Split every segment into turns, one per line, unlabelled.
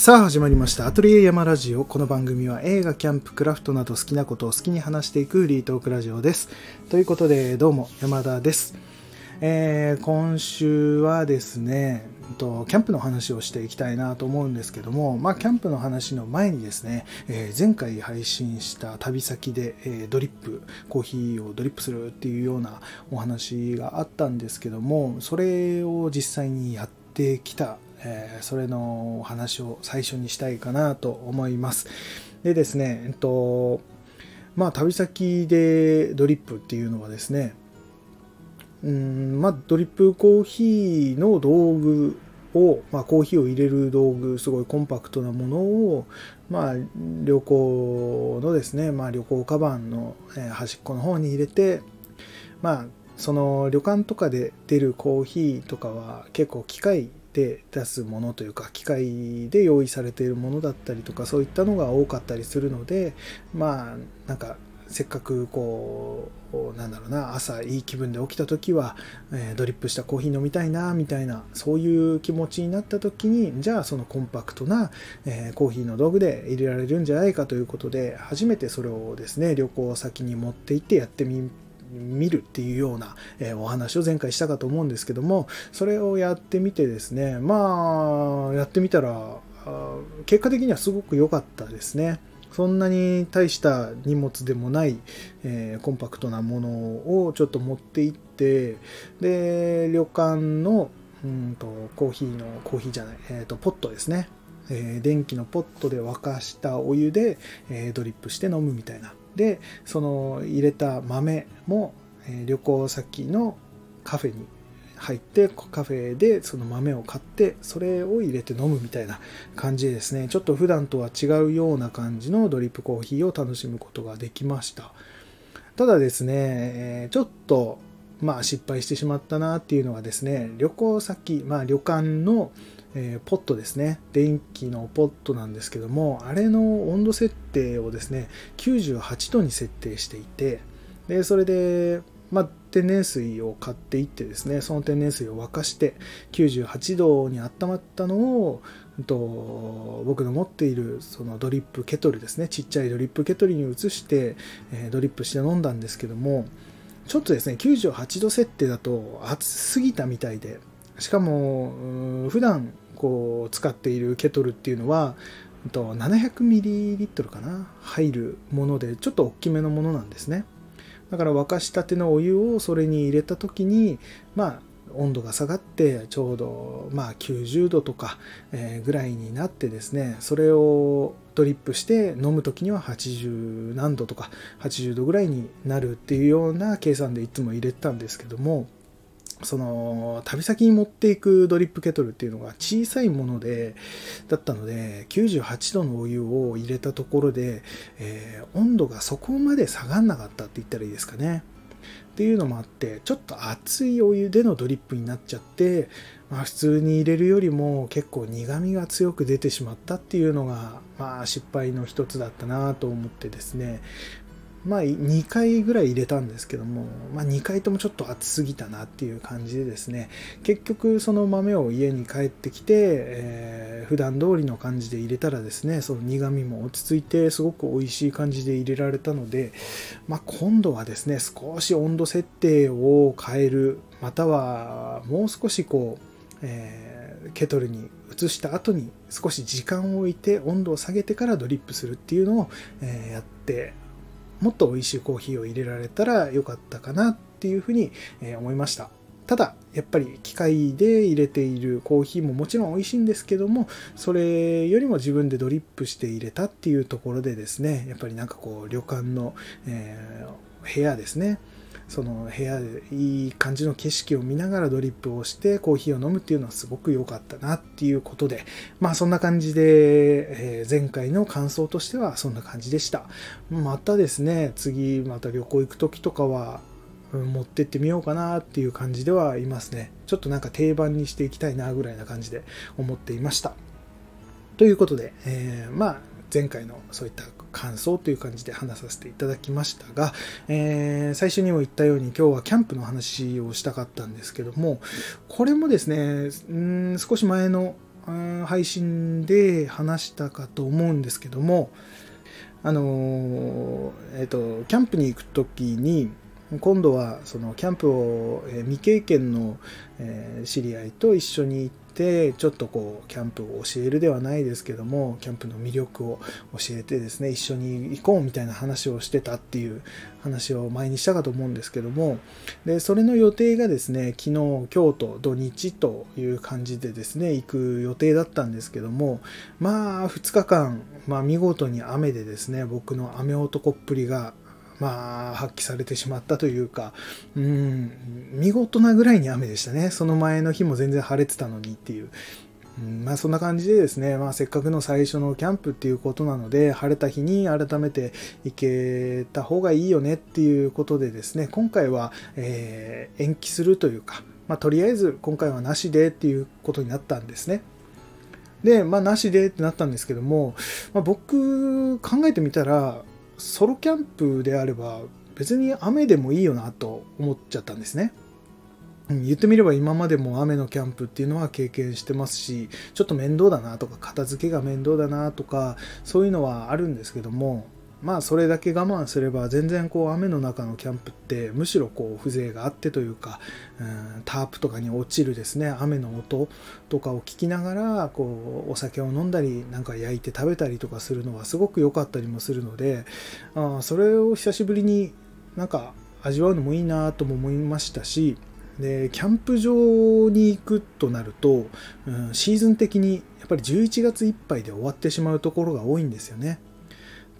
さあ始まりました。アトリエ山ラジオ。この番組は映画キャンプクラフトなど好きなことを好きに話していくフリートークラジオです。ということでどうも山田です、えー今週はですねとキャンプの話をしていきたいなと思うんですけども、まあ、キャンプの話の前にですね、えー前回配信した旅先で、えードリップコーヒーをドリップするっていうようなお話があったんですけどもそれを実際にやってきたえーそれのお話を最初にしたいかなと思います。でですね、えっと、まあ旅先でドリップっていうのはですね、うん、まあドリップコーヒーの道具を、まあ、コーヒーを入れる道具、すごいコンパクトなものを、まあ、旅行のですね、まあ、旅行カバンの端っこの方に入れて、まあ、その旅館とかで出るコーヒーとかは結構機械で出すものというか機械で用意されているものだったりとかそういったのが多かったりするのでまあなんかせっかくこうなんだろうな朝いい気分で起きた時は、えードリップしたコーヒー飲みたいなみたいなそういう気持ちになった時にじゃあそのコンパクトな、えーコーヒーの道具で入れられるんじゃないかということで初めてそれをですね旅行先に持って行ってやってみ見るっていうような、えお話を前回したかと思うんですけどもそれをやってみてですねまあやってみたら結果的にはすごく良かったですね。そんなに大した荷物でもない、えーコンパクトなものをちょっと持って行ってで旅館のうんとコーヒーのコーヒーじゃない、えーとポットですね。え電気のポットで沸かしたお湯で、えドリップして飲むみたいな。でその入れた豆も、え旅行先のカフェに入ってカフェでその豆を買ってそれを入れて飲むみたいな感じですね。ちょっと普段とは違うような感じのドリップコーヒーを楽しむことができました。ただですね、えちょっとまあ失敗してしまったなっていうのがですね旅行先まあ旅館のえーポットですね。電気のポットなんですけどもあれの温度設定をですね98度に設定していてでそれで、まあ、天然水を買っていってですねその天然水を沸かして98度に温まったのをと僕の持っているそのドリップケトルですねちっちゃいドリップケトルに移して、えードリップして飲んだんですけどもちょっとですね98度設定だと熱すぎたみたいでしかもうん普段こう使っているケトルっていうのは 700ml かな入るものでちょっと大きめのものなんですね。だから沸かしたてのお湯をそれに入れた時にまあ温度が下がってちょうどまあ90度とかぐらいになってですねそれをドリップして飲む時には80何度とか80度ぐらいになるっていうような計算でいつも入れてたんですけどもその旅先に持っていくドリップケトルっていうのが小さいものでだったので98度のお湯を入れたところで、えー温度がそこまで下がんなかったって言ったらいいですかね。っていうのもあってちょっと熱いお湯でのドリップになっちゃって、まあ、普通に入れるよりも結構苦みが強く出てしまったっていうのが、まあ、失敗の一つだったなと思ってですね。まあ2回ぐらい入れたんですけども、まあ、2回ともちょっと熱すぎたなっていう感じでですね結局その豆を家に帰ってきて、えー普段通りの感じで入れたらですねその苦みも落ち着いてすごく美味しい感じで入れられたので、まあ、今度はですね少し温度設定を変えるまたはもう少しこう、えーケトルに移した後に少し時間を置いて温度を下げてからドリップするっていうのを、えーやってもっと美味しいコーヒーを入れられたらよかったかなっていうふうに思いました。ただやっぱり機械で入れているコーヒーももちろん美味しいんですけどもそれよりも自分でドリップして入れたっていうところでですねやっぱりなんかこう旅館の、えー部屋ですねその部屋でいい感じの景色を見ながらドリップをしてコーヒーを飲むっていうのはすごく良かったなっていうことでまあそんな感じで、えー前回の感想としてはそんな感じでした。またですね次また旅行行く時とかはうん持ってってみようかなっていう感じではいますね。ちょっとなんか定番にしていきたいなぐらいな感じで思っていました。ということで、えーまあ前回のそういった感想という感じで話させていただきましたが、えー最初にも言ったように今日はキャンプの話をしたかったんですけどもこれもですねうん少し前の配信で話したかと思うんですけども、あのえっ、ー、と、キャンプに行く時に、今度はそのキャンプを未経験の知り合いと一緒に行ってちょっとこうキャンプを教えるではないですけどもキャンプの魅力を教えてですね一緒に行こうみたいな話をしてたっていう話を前にしたかと思うんですけどもでそれの予定がですね昨日今日と土日という感じでですね行く予定だったんですけどもまあ2日間、まあ、見事に雨でですね僕の雨男っぷりがまあ、発揮されてしまったというか、うん、見事なぐらいに雨でしたね。その前の日も全然晴れてたのにっていう。まあそんな感じでですね、まあせっかくの最初のキャンプっていうことなので、晴れた日に改めて行けた方がいいよねっていうことでですね、今回は、えー、延期するというか、まあとりあえず今回はなしでっていうことになったんですね。で、まあなしでってなったんですけども、まあ、僕考えてみたら、ソロキャンプであれば別に雨でもいいよなと思っちゃったんですね。言ってみれば今までも雨のキャンプっていうのは経験してますしちょっと面倒だなとか片付けが面倒だなとかそういうのはあるんですけどもまあそれだけ我慢すれば全然こう雨の中のキャンプってむしろこう風情があってというか、うん、タープとかに落ちるですね雨の音とかを聞きながらこうお酒を飲んだりなんか焼いて食べたりとかするのはすごく良かったりもするのであそれを久しぶりになんか味わうのもいいなとも思いましたしでキャンプ場に行くとなると、うん、シーズン的にやっぱり11月いっぱいで終わってしまうところが多いんですよね。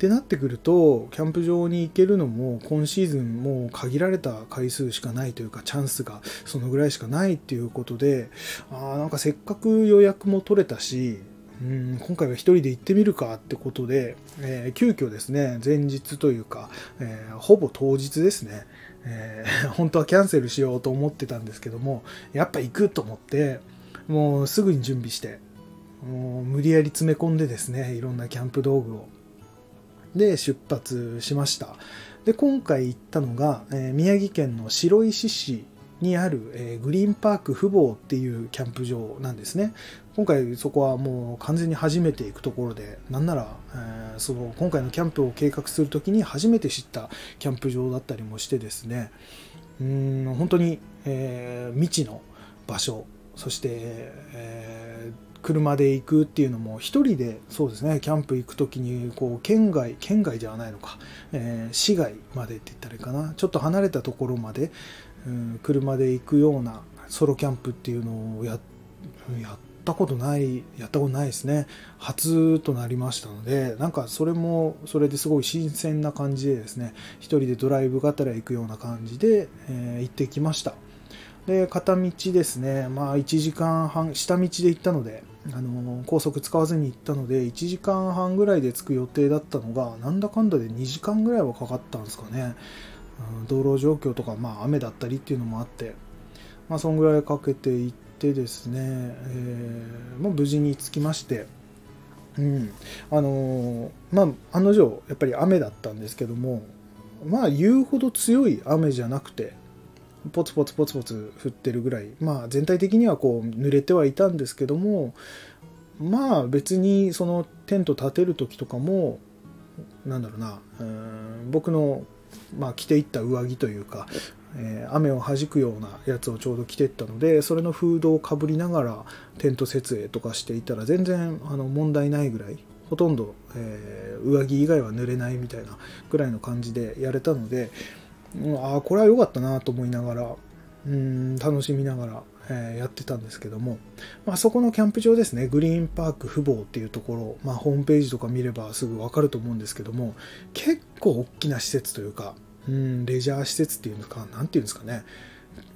ってなってくると、キャンプ場に行けるのも今シーズンもう限られた回数しかないというか、チャンスがそのぐらいしかないっていうことで、あなんかせっかく予約も取れたし、うん今回は一人で行ってみるかってことで、えー、急遽ですね、前日というか、えー、ほぼ当日ですね、えー、本当はキャンセルしようと思ってたんですけども、やっぱ行くと思って、もうすぐに準備して、もう無理やり詰め込んでですね、いろんなキャンプ道具を。で出発しました。で、今回行ったのが、えー、宮城県の白石市にある、えー、グリーンパーク富坊っていうキャンプ場なんですね。今回そこはもう完全に初めて行くところで、なんなら、えー、その今回のキャンプを計画するときに初めて知ったキャンプ場だったりもしてですね、うん本当に、えー、未知の場所、そして、えー、車で行くっていうのも一人でそうですねキャンプ行く時にこう県外県外ではないのか、えー、市外までって言ったらいいかな。ちょっと離れたところまで、うん、車で行くようなソロキャンプっていうのをやったことないやったことないですね。初となりましたのでなんかそれもそれですごい新鮮な感じでですね一人でドライブがてら行くような感じで、えー、行ってきました。で片道ですね。まあ1時間半下道で行ったのであの高速使わずに行ったので1時間半ぐらいで着く予定だったのがなんだかんだで2時間ぐらいはかかったんですかね、うん、道路状況とか、まあ、雨だったりっていうのもあって、まあ、そんぐらいかけて行ってですね、えー、もう無事に着きましてうん。あのまあ案の定やっぱり雨だったんですけどもまあ言うほど強い雨じゃなくてポツポツポツポツ降ってるぐらい。まあ全体的にはこう濡れてはいたんですけどもまあ別にそのテント立てる時とかもなんだろうなうん僕の、まあ、着ていった上着というか、えー、雨を弾くようなやつをちょうど着ていったのでそれのフードをかぶりながらテント設営とかしていたら全然あの問題ないぐらいほとんど、えー、上着以外は濡れないみたいなぐらいの感じでやれたのでああこれは良かったなと思いながらうん楽しみながら、えー、やってたんですけども、まあ、そこのキャンプ場ですね。グリーンパーク富坊っていうところ、まあ、ホームページとか見ればすぐ分かると思うんですけども結構大きな施設というかうんレジャー施設っていうんですか何ていうんですかね。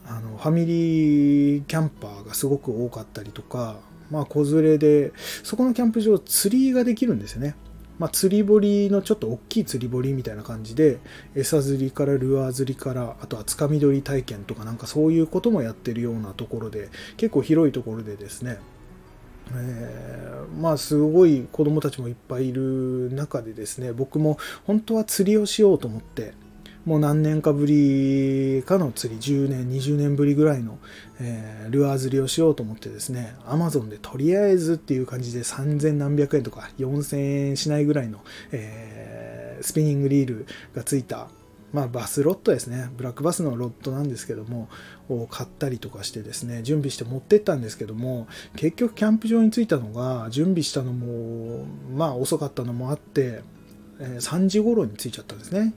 あのファミリーキャンパーがすごく多かったりとかまあ子連れでそこのキャンプ場釣りができるんですよね。まあ、釣り堀のちょっと大きい釣り堀みたいな感じで餌釣りからルアー釣りからあとはつかみ取り体験とかなんかそういうこともやってるようなところで結構広いところでですねえー、まあすごい子供たちもいっぱいいる中でですね僕も本当は釣りをしようと思ってもう何年かぶりかの釣り、10年、20年ぶりぐらいの、えー、ルアー釣りをしようと思ってですね、アマゾンでとりあえずっていう感じで3000何百円とか4000円しないぐらいの、えー、スピニングリールがついた、まあ、バスロットですね、ブラックバスのロットなんですけども、を買ったりとかしてですね、準備して持ってったんですけども、結局キャンプ場に着いたのが、準備したのも、まあ遅かったのもあって、えー、3時頃に着いちゃったんですね。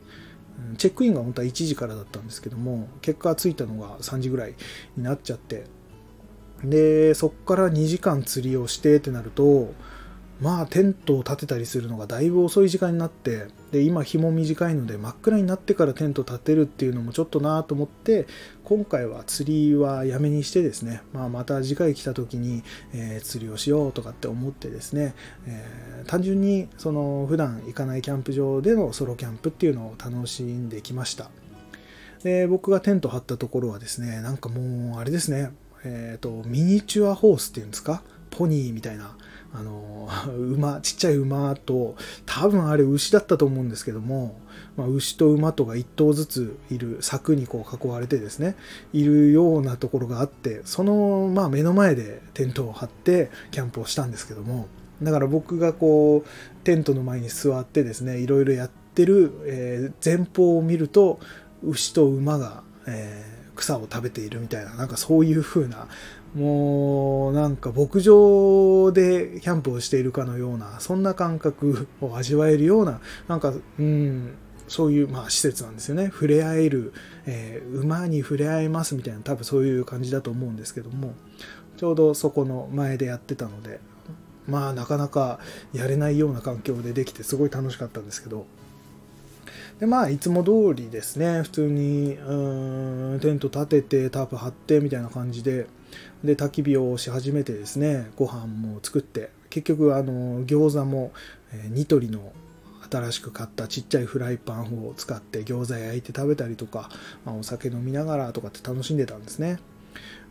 チェックインが本当は1時からだったんですけども、結果着いたのが3時ぐらいになっちゃって、で、そっから2時間釣りをしてってなると、まあテントを立てたりするのがだいぶ遅い時間になってで今日も短いので真っ暗になってからテント立てるっていうのもちょっとなと思って今回は釣りはやめにしてですね、まあ、また次回来た時に、えー、釣りをしようとかって思ってですね、えー、単純にその普段行かないキャンプ場でのソロキャンプっていうのを楽しんできました。で僕がテント張ったところはですねなんかもうあれですねえっ、ー、とミニチュアホースっていうんですか？ポニーみたいなあの、馬、ちっちゃい馬と、多分あれ牛だったと思うんですけども、まあ、牛と馬とが1頭ずついる柵にこう囲われてですね、いるようなところがあって、その、まあ、目の前でテントを張ってキャンプをしたんですけども、だから僕がこう、テントの前に座ってですね、いろいろやってる、えー、前方を見ると、牛と馬が、えー、草を食べているみたいな、なんかそういう風な、もうなんか牧場でキャンプをしているかのようなそんな感覚を味わえるようななんかうんそういうまあ施設なんですよね。触れ合える、えー、馬に触れ合えますみたいな多分そういう感じだと思うんですけどもちょうどそこの前でやってたのでまあなかなかやれないような環境でできてすごい楽しかったんですけど。でまあいつも通りですね。普通にうんテント立ててタープ張ってみたいな感じでで焚き火をし始めてですねご飯も作って結局あの餃子も、えニトリの新しく買ったちっちゃいフライパンを使って餃子焼いて食べたりとか、まあ、お酒飲みながらとかって楽しんでたんですね。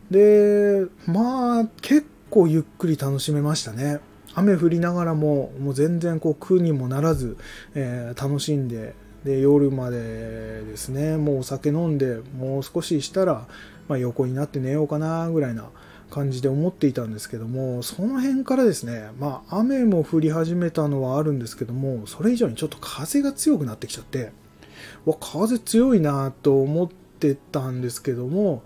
でまあ結構ゆっくり楽しめましたね。雨降りながらももう全然こう苦にもならず、えー、楽しんでで夜までですねもうお酒飲んでもう少ししたらまあ、横になって寝ようかなぐらいな感じで思っていたんですけどもその辺からですねまあ雨も降り始めたのはあるんですけどもそれ以上にちょっと風が強くなってきちゃってわ風強いなと思ってたんですけども、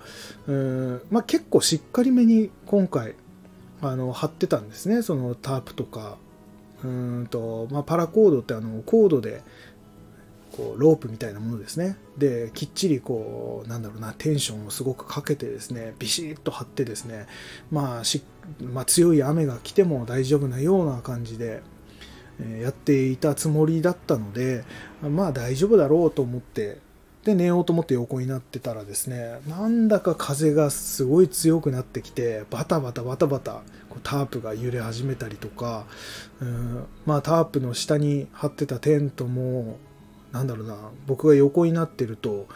うんまあ、結構しっかりめに今回あの張ってたんですねそのタープとか。うんと、まあ、パラコードってあのコードでこうロープみたいなものですね。できっちりこうなんだろうなテンションをすごくかけてですねビシッと張ってですねまあし、まあ、強い雨が来ても大丈夫なような感じでやっていたつもりだったのでまあ大丈夫だろうと思ってで寝ようと思って横になってたらですねなんだか風がすごい強くなってきてバタバタバタバタこうタープが揺れ始めたりとかうんまあタープの下に張ってたテントもなんだろうな僕が横になってると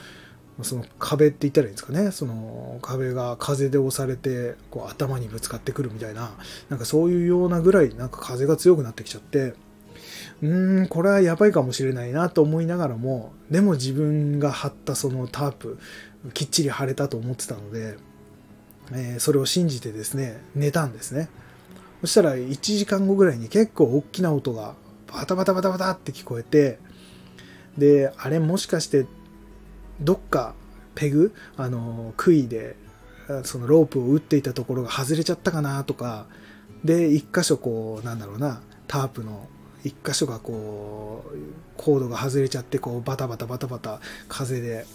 その壁って言ったらいいんですかねその壁が風で押されてこう頭にぶつかってくるみたいななんかそういうようなぐらいなんか風が強くなってきちゃってうーんこれはやばいかもしれないなと思いながらもでも自分が張ったそのタープきっちり張れたと思ってたので、えー、それを信じてですね寝たんですね。そしたら1時間後ぐらいに結構大きな音がバタバタバタバタって聞こえてであれもしかしてどっかペグあの杭でそのロープを打っていたところが外れちゃったかなとかで一箇所こうなんだろうなタープの一箇所がこうコードが外れちゃってこうバタバタバタバタ風で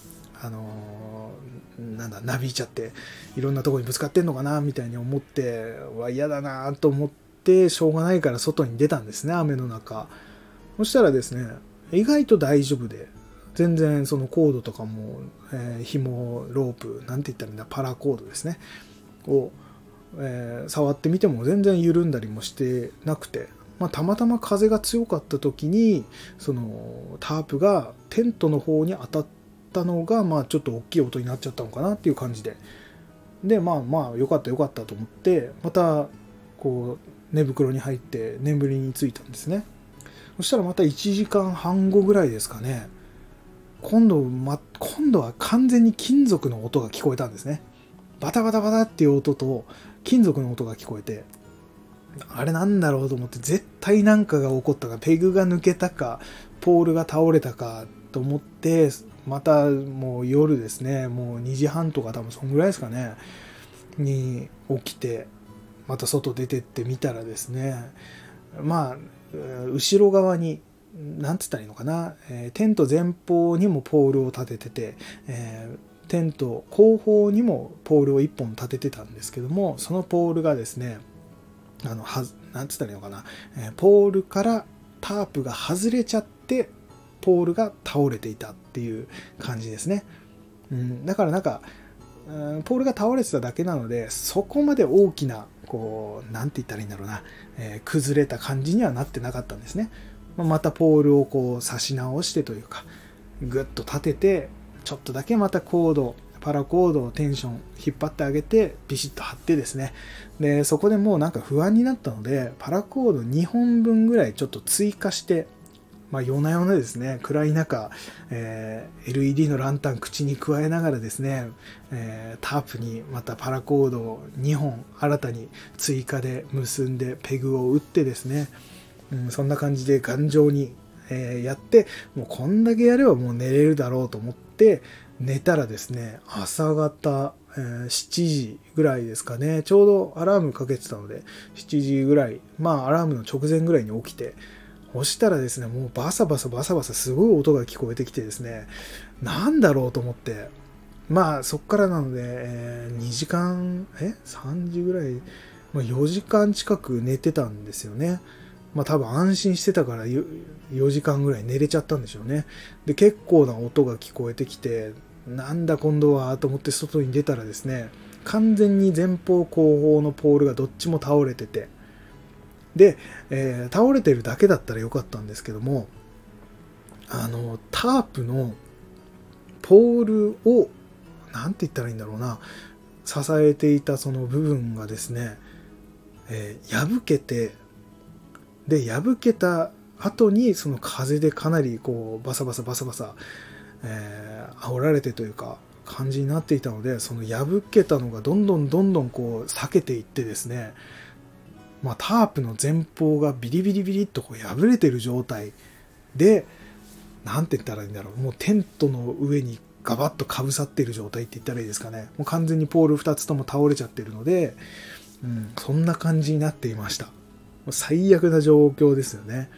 あのなんだなびいちゃっていろんなとこにぶつかってんのかなみたいに思っては嫌だなと思ってしょうがないから外に出たんですね雨の中。そしたらですね意外と大丈夫で、全然そのコードとかも、えー、紐、ロープ、なんて言ったらいいんだ、パラコードですね、を、えー、触ってみても全然緩んだりもしてなくて、まあ、たまたま風が強かった時に、そのタープがテントの方に当たったのが、まあちょっと大きい音になっちゃったのかなっていう感じで。で、まあまあよかったよかったと思って、またこう寝袋に入って眠りについたんですね。そしたらまた1時間半後ぐらいですかね、今度、ま、今度は完全に金属の音が聞こえたんですね。バタバタバタっていう音と金属の音が聞こえて、あれなんだろうと思って絶対なんかが起こったか、ペグが抜けたか、ポールが倒れたかと思って、またもう夜ですね、もう2時半とか多分そんぐらいですかね、に起きて、また外出てってみたらですね、まあ、後ろ側に、なんつったらいいのかな、えー、テント前方にもポールを立ててて、えー、テント後方にもポールを1本立ててたんですけども、そのポールがですね、あの、は、なんつったらいいのかな、えー、ポールからタープが外れちゃって、ポールが倒れていたっていう感じですね。うん、だからなんか、うん、ポールが倒れてただけなので、そこまで大きな、こう、なんて言ったらいいんだろうな、えー、崩れた感じにはなってなかったんですね。またポールをこう差し直してというか、ぐっと立てて、ちょっとだけまたコード、パラコードをテンション引っ張ってあげて、ビシッと張ってですね。で、そこでもうなんか不安になったので、パラコード2本分ぐらいちょっと追加して、まあ、夜な夜なですね、暗い中、えー、LED のランタン口に加えながらですね、えー、タープにまたパラコードを2本新たに追加で結んでペグを打ってですね、うん、そんな感じで頑丈に、えー、やって、もうこんだけやればもう寝れるだろうと思って寝たらですね、朝方、えー、7時ぐらいですかね、ちょうどアラームかけてたので、7時ぐらい、まあアラームの直前ぐらいに起きて、押したらですね、もうバサバサバサバサすごい音が聞こえてきてですね、なんだろうと思って、まあそっからなので、えー、2時間、え ?3 時ぐらい、まあ、4時間近く寝てたんですよね。まあ多分安心してたから4時間ぐらい寝れちゃったんでしょうね。で、結構な音が聞こえてきて、なんだ今度はと思って外に出たらですね、完全に前方後方のポールがどっちも倒れてて、で、えー、倒れてるだけだったらよかったんですけども、あの、タープのポールを、なんて言ったらいいんだろうな、支えていたその部分がですね、えー、破けて、で、破けた後にその風でかなりこうバサバサバサバサ、えー、煽られてというか感じになっていたのでその破けたのがどんどんどんどんこう避けていってですねまあ、タープの前方がビリビリビリっとこう破れてる状態で、何て言ったらいいんだろう。もうテントの上にガバッとかぶさってる状態って言ったらいいですかね。もう完全にポール2つとも倒れちゃってるので、うん、そんな感じになっていました。最悪な状況ですよね。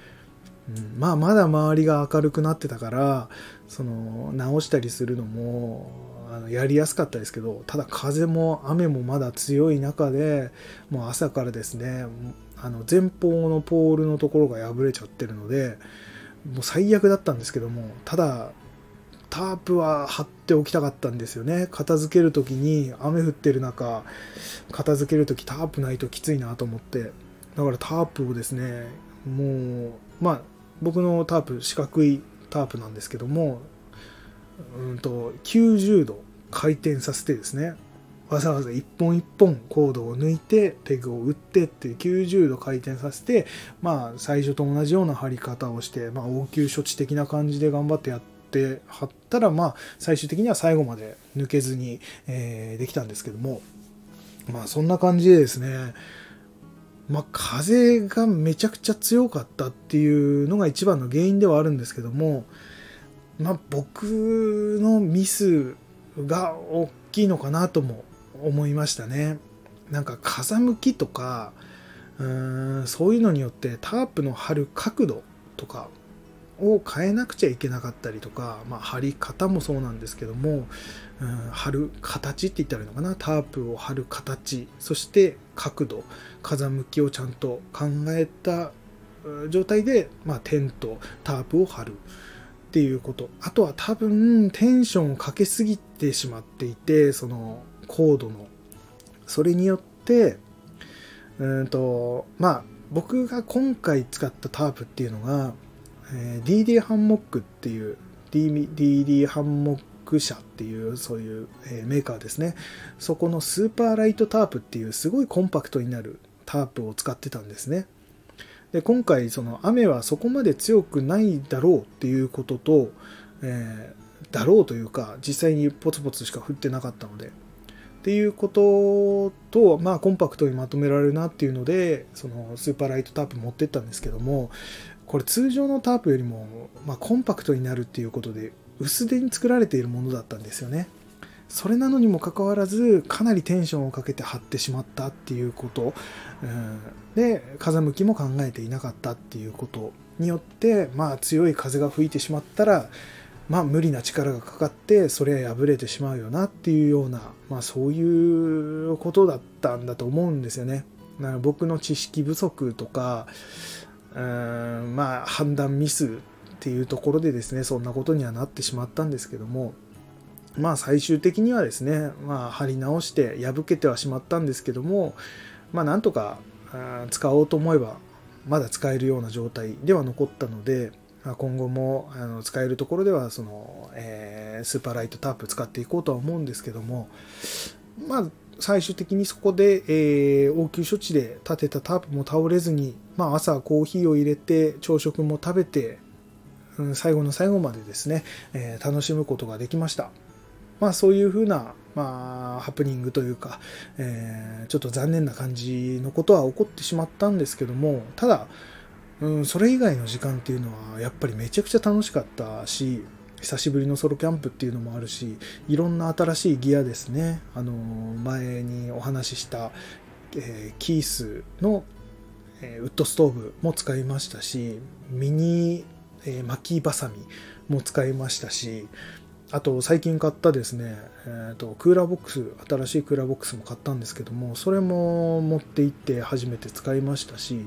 うん、まあまだ周りが明るくなってたから、その直したりするのもあのやりやすかったですけどただ風も雨もまだ強い中でもう朝からですねあの前方のポールのところが破れちゃってるのでもう最悪だったんですけどもただタープは張っておきたかったんですよね。片付ける時に雨降ってる中片付ける時タープないときついなと思って。だからタープをですねもうまあ僕のタープ四角いタープなんですけどもうんと90度回転させてですねわざわざ一本一本コードを抜いてペグを打ってって90度回転させてまあ最初と同じような貼り方をして、まあ、応急処置的な感じで頑張ってやって貼ったらまあ最終的には最後まで抜けずに、え、できたんですけどもまあそんな感じでですねまあ、風がめちゃくちゃ強かったっていうのが一番の原因ではあるんですけども、まあ、僕のミスが大きいのかなとも思いましたね。なんか風向きとかうーんそういうのによってタープの張る角度とかを変えなくちゃいけなかったりとか、まあ、張り方もそうなんですけども、うん、張る形って言ったらいいのかな？タープを張る形そして角度風向きをちゃんと考えた状態で、まあ、テントタープを張るっていうこと。あとは多分テンションをかけすぎてしまっていて、そのコードの。それによって、うんと、まあ僕が今回使ったタープっていうのが、えー、DD ハンモックっていう DD ハンモックク社っていうそういう、え、メーカーですね。そこのスーパーライトタープっていうすごいコンパクトになるタープを使ってたんですね。で今回その雨はそこまで強くないだろうっていうことと、えだろうというか実際にポツポツしか降ってなかったのでっていうことと、まあ、コンパクトにまとめられるなっていうのでそのスーパーライトタープ持ってったんですけどもこれ通常のタープよりも、まあ、コンパクトになるっていうことで薄手に作られているものだったんですよね。それなのにもかかわらずかなりテンションをかけて張ってしまったっていうこと、うん、で風向きも考えていなかったっていうことによってまあ強い風が吹いてしまったらまあ無理な力がかかってそれは破れてしまうよなっていうようなまあそういうことだったんだと思うんですよね。僕の知識不足とかうんまあ判断ミスっていうところでですねそんなことにはなってしまったんですけどもまあ最終的にはですね、まあ貼り直して破けてはしまったんですけども、まあなんとか使おうと思えばまだ使えるような状態では残ったので、今後もあの使えるところではその、えー、スーパーライトタープ使っていこうとは思うんですけども、まあ最終的にそこで、えー、応急処置で立てたタープも倒れずに、まあ、朝コーヒーを入れて朝食も食べて、うん、最後の最後までですね、えー、楽しむことができました。まあそういうふうな、まあ、ハプニングというか、えー、ちょっと残念な感じのことは起こってしまったんですけども、ただ、うん、それ以外の時間っていうのはやっぱりめちゃくちゃ楽しかったし、久しぶりのソロキャンプっていうのもあるし、いろんな新しいギアですね。あの、前にお話しした、えー、キースの、え、ウッドストーブも使いましたし、ミニ、えー、巻きバサミも使いましたし、あと最近買ったですね、えーと、クーラーボックス新しいクーラーボックスも買ったんですけどもそれも持って行って初めて使いましたし、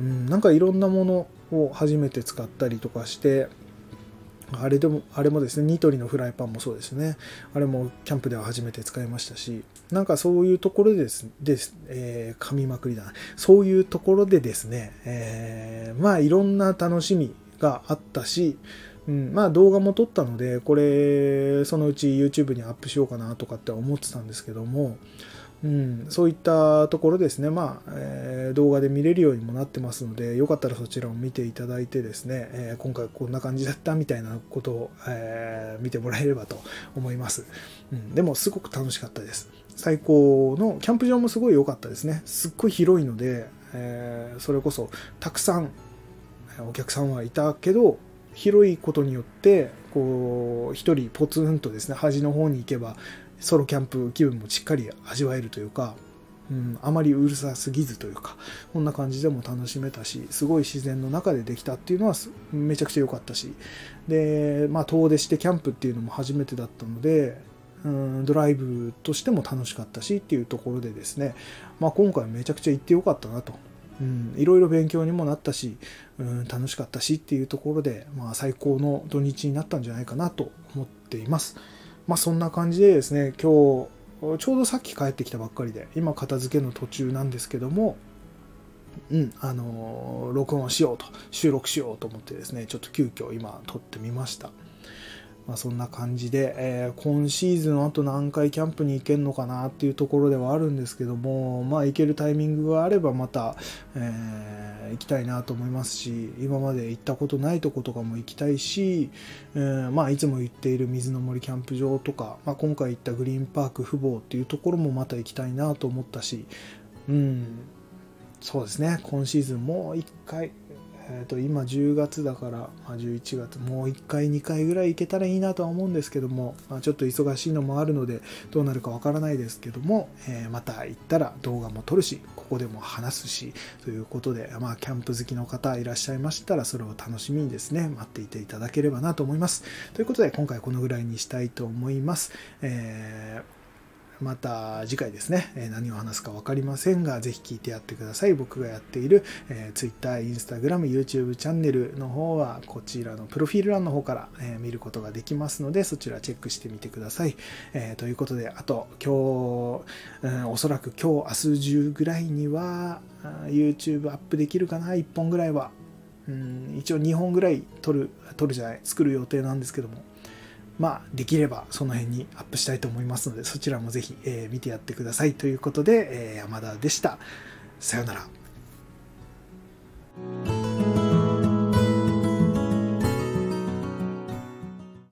うん、なんかいろんなものを初めて使ったりとかしてあれでもあれもですねニトリのフライパンもそうですね。あれもキャンプでは初めて使いましたしなんかそういうところですです、えー、噛みまくりだな。そういうところでですね、えー、まあいろんな楽しみがあったしうん、まあ動画も撮ったので、これ、そのうち YouTube にアップしようかなとかって思ってたんですけども、うん、そういったところですね、まあ、えー、動画で見れるようにもなってますので、よかったらそちらを見ていただいてですね、えー、今回こんな感じだったみたいなことを、えー、見てもらえればと思います、うん。でもすごく楽しかったです。最高の、キャンプ場もすごい良かったですね。すっごい広いので、えそれこそたくさんお客さんはいたけど、広いことによってこう一人ポツンとですね端の方に行けばソロキャンプ気分もしっかり味わえるというか、うん、あまりうるさすぎずというかこんな感じでも楽しめたしすごい自然の中でできたっていうのはめちゃくちゃ良かったし。でまあ遠出してキャンプっていうのも初めてだったので、ドライブとしても楽しかったしっていうところでですね、まあ、今回めちゃくちゃ行ってよかったなと、いろいろ勉強にもなったし、うん、楽しかったしっていうところで、まあ、最高の土日になったんじゃないかなと思っています。まあ、そんな感じでですね、今日、ちょうどさっき帰ってきたばっかりで、今片付けの途中なんですけども、うん、あの録音しようと、収録しようと思ってですね、ちょっと急遽今撮ってみました。まあ、そんな感じで、えー、今シーズンあと何回キャンプに行けるのかなっていうところではあるんですけども、まあ、行けるタイミングがあればまた、えー、行きたいなと思いますし今まで行ったことないとことかも行きたいし、えー、まあ、いつも言っている水の森キャンプ場とか、まあ、今回行ったグリーンパーク富坊っていうところもまた行きたいなと思ったし、うん、そうですね。今シーズンもう1回えー、と今10月だから、まあ、11月もう1回2回ぐらい行けたらいいなとは思うんですけども、まあ、ちょっと忙しいのもあるのでどうなるかわからないですけども、えー、また行ったら動画も撮るしここでも話すしということで、まあ、キャンプ好きの方いらっしゃいましたらそれを楽しみにですね待っていていただければなと思います。ということで今回このぐらいにしたいと思います、えーまた次回ですね、何を話すか分かりませんが、ぜひ聞いてやってください。僕がやっている、え Twitter、Instagram、YouTube チャンネルの方は、こちらのプロフィール欄の方から、え見ることができますので、そちらチェックしてみてください。えということで、あと、今日、うん、おそらく今日、明日中ぐらいには、YouTube アップできるかな、1本ぐらいは。うん、一応2本ぐらい撮る、撮るじゃない、作る予定なんですけども、まあ、できればその辺にアップしたいと思いますので、そちらもぜひ、えー、見てやってくださいということで、えー、山田でした。さようなら。